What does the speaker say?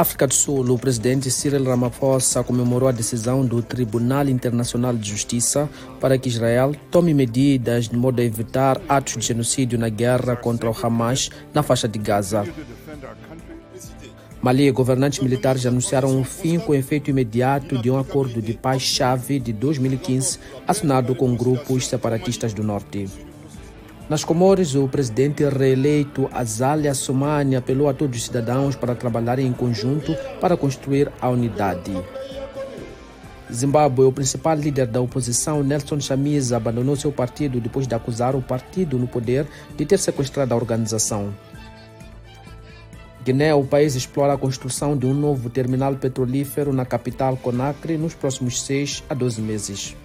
África do Sul, o presidente Cyril Ramaphosa comemorou a decisão do Tribunal Internacional de Justiça para que Israel tome medidas de modo a evitar atos de genocídio na guerra contra o Hamas na faixa de Gaza. Mali, governantes militares anunciaram um fim com efeito imediato de um acordo de paz-chave de 2015 assinado com grupos separatistas do norte. Nas Comores, o presidente reeleito Azalia Soumani apelou a todos os cidadãos para trabalharem em conjunto para construir a unidade. Zimbábue, o principal líder da oposição, Nelson Chamisa, abandonou seu partido depois de acusar o partido no poder de ter sequestrado a organização. Guiné, o país explora a construção de um novo terminal petrolífero na capital Conakry nos próximos 6 a 12 meses.